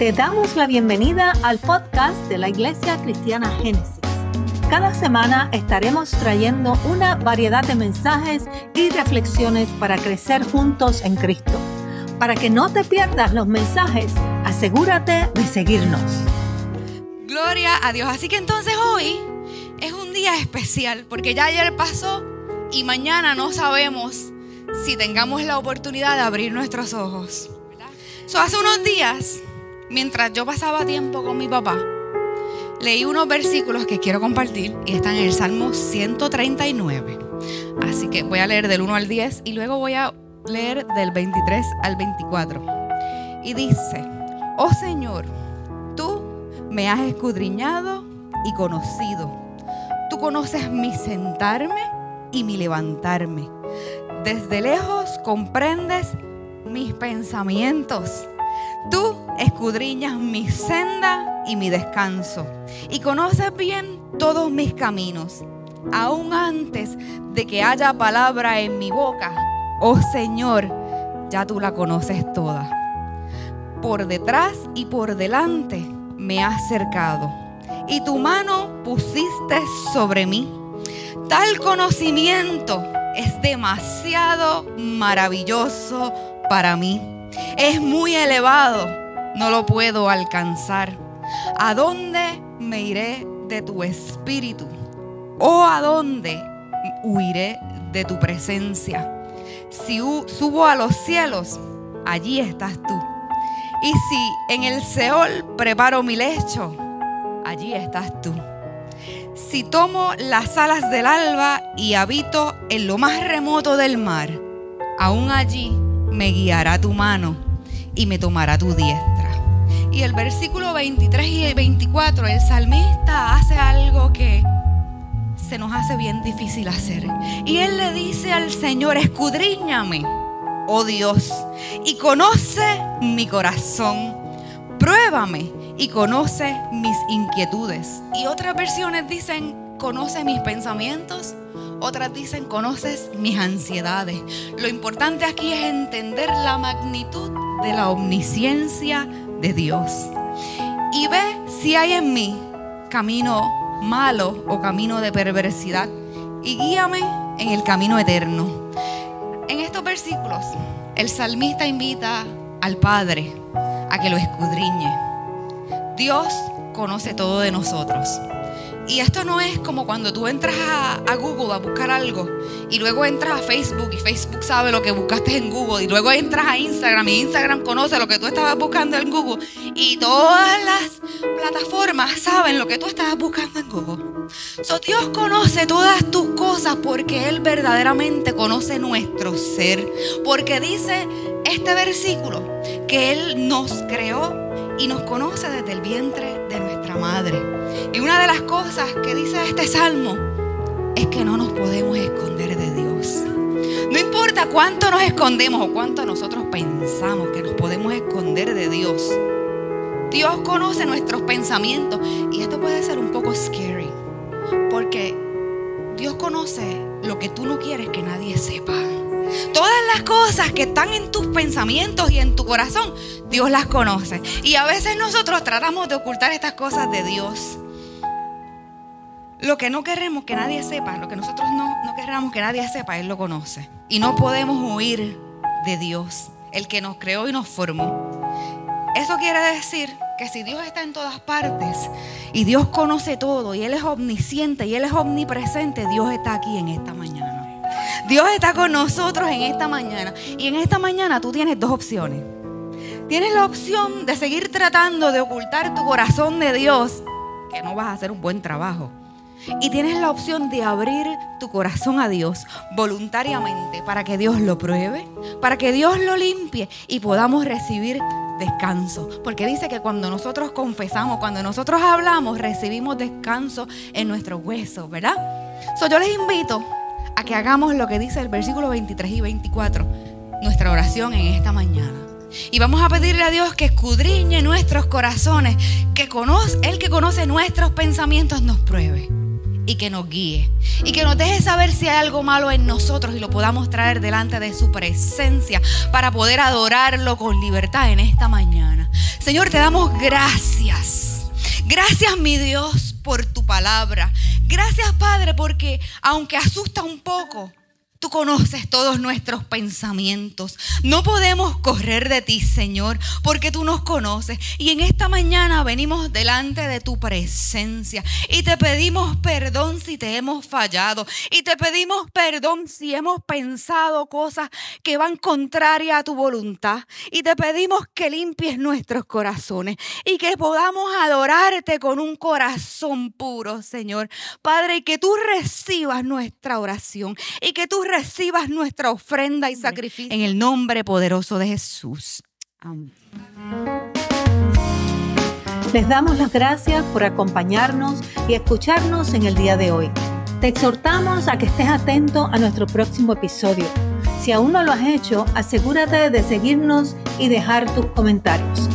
Te damos la bienvenida al podcast de la Iglesia Cristiana Génesis. Cada semana estaremos trayendo una variedad de mensajes y reflexiones para crecer juntos en Cristo. Para que no te pierdas los mensajes, asegúrate de seguirnos. Gloria a Dios. Así que entonces hoy es un día especial porque ya ayer pasó y mañana no sabemos si tengamos la oportunidad de abrir nuestros ojos. hace unos días, mientras yo pasaba tiempo con mi papá, leí unos versículos que quiero compartir y están en el Salmo 139. Así que voy a leer del 1 al 10 y luego voy a leer del 23 al 24. Y dice, oh Señor, tú me has escudriñado y conocido. Tú conoces mi sentarme y mi levantarme. Desde lejos comprendes mis pensamientos. Tú escudriñas mi senda y mi descanso y conoces bien todos mis caminos. Aún antes de que haya palabra en mi boca, oh Señor, ya tú la conoces toda. Por detrás y por delante me has cercado y tu mano pusiste sobre mí. Tal conocimiento es demasiado maravilloso para mí. Es muy elevado, no lo puedo alcanzar. ¿A dónde me iré de tu espíritu? ¿O a dónde huiré de tu presencia? Si subo a los cielos, allí estás tú. Y si en el Seol preparo mi lecho, allí estás tú. Si tomo las alas del alba y habito en lo más remoto del mar, aún allí me guiará tu mano y me tomará tu diestra. Y el versículo 23 y 24, el salmista hace algo que se nos hace bien difícil hacer. Y él le dice al Señor, escudriñame, oh Dios, y conoce mi corazón. Pruébame y conoce mis inquietudes. Y otras versiones dicen, conoce mis pensamientos. Otras dicen, conoces mis ansiedades. Lo importante aquí es entender la magnitud de la omnisciencia de Dios. Y ve si hay en mí camino malo o camino de perversidad. Y guíame en el camino eterno. En estos versículos, el salmista invita al Padre a que lo escudriñe Dios conoce todo de nosotros. Y esto no es como cuando tú entras a, Google a buscar algo y luego entras a Facebook y Facebook sabe lo que buscaste en Google y luego entras a Instagram y Instagram conoce lo que tú estabas buscando en Google y todas las plataformas saben lo que tú estabas buscando en Google. So, Dios conoce todas tus cosas porque Él verdaderamente conoce nuestro ser. Porque dice este versículo que Él nos creó y nos conoce desde el vientre de nuestra madre. Y una de las cosas que dice este salmo es que no nos podemos esconder de Dios. No importa cuánto nos escondemos o cuánto nosotros pensamos que nos podemos esconder de Dios. Dios conoce nuestros pensamientos y esto puede ser un poco scary porque Dios conoce lo que tú no quieres que nadie sepa. Todas las cosas que están en tus pensamientos y en tu corazón, Dios las conoce. Y a veces nosotros tratamos de ocultar estas cosas de Dios. Lo que no queremos que nadie sepa, lo que nosotros no, no queremos que nadie sepa, Él lo conoce. Y no podemos huir de Dios, el que nos creó y nos formó. Eso quiere decir que si Dios está en todas partes y Dios conoce todo y Él es omnisciente y Él es omnipresente, Dios está aquí en esta mañana. Dios está con nosotros en esta mañana. Y en esta mañana tú tienes dos opciones. Tienes la opción de seguir tratando de ocultar tu corazón de Dios, que no vas a hacer un buen trabajo. Y tienes la opción de abrir tu corazón a Dios voluntariamente para que Dios lo pruebe, para que Dios lo limpie y podamos recibir descanso. Porque dice que cuando nosotros confesamos, cuando nosotros hablamos, recibimos descanso en nuestros huesos, ¿verdad? So, yo les invito a que hagamos lo que dice el versículo 23 y 24, nuestra oración en esta mañana. Y vamos a pedirle a Dios que escudriñe nuestros corazones, que conoce, que conoce nuestros pensamientos nos pruebe y que nos guíe. Y que nos deje saber si hay algo malo en nosotros y lo podamos traer delante de su presencia para poder adorarlo con libertad en esta mañana. Señor, te damos gracias. Gracias, mi Dios, por tu palabra. Gracias, Padre, porque aunque asusta un poco, Tú conoces todos nuestros pensamientos. No podemos correr de ti, Señor, porque tú nos conoces. Y en esta mañana venimos delante de tu presencia y te pedimos perdón si te hemos fallado. Y te pedimos perdón si hemos pensado cosas que van contrarias a tu voluntad. Y te pedimos que limpies nuestros corazones y que podamos adorarte con un corazón puro, Señor. Padre, y que tú recibas nuestra oración y que tú recibas nuestra ofrenda y sacrificio. En el nombre poderoso de Jesús. Amén. Les damos las gracias por acompañarnos y escucharnos en el día de hoy. Te exhortamos a que estés atento a nuestro próximo episodio. Si aún no lo has hecho, asegúrate de seguirnos y dejar tus comentarios.